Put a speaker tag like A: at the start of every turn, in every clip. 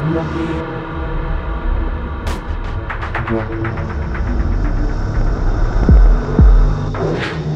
A: Thank you.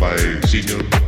A: By Senior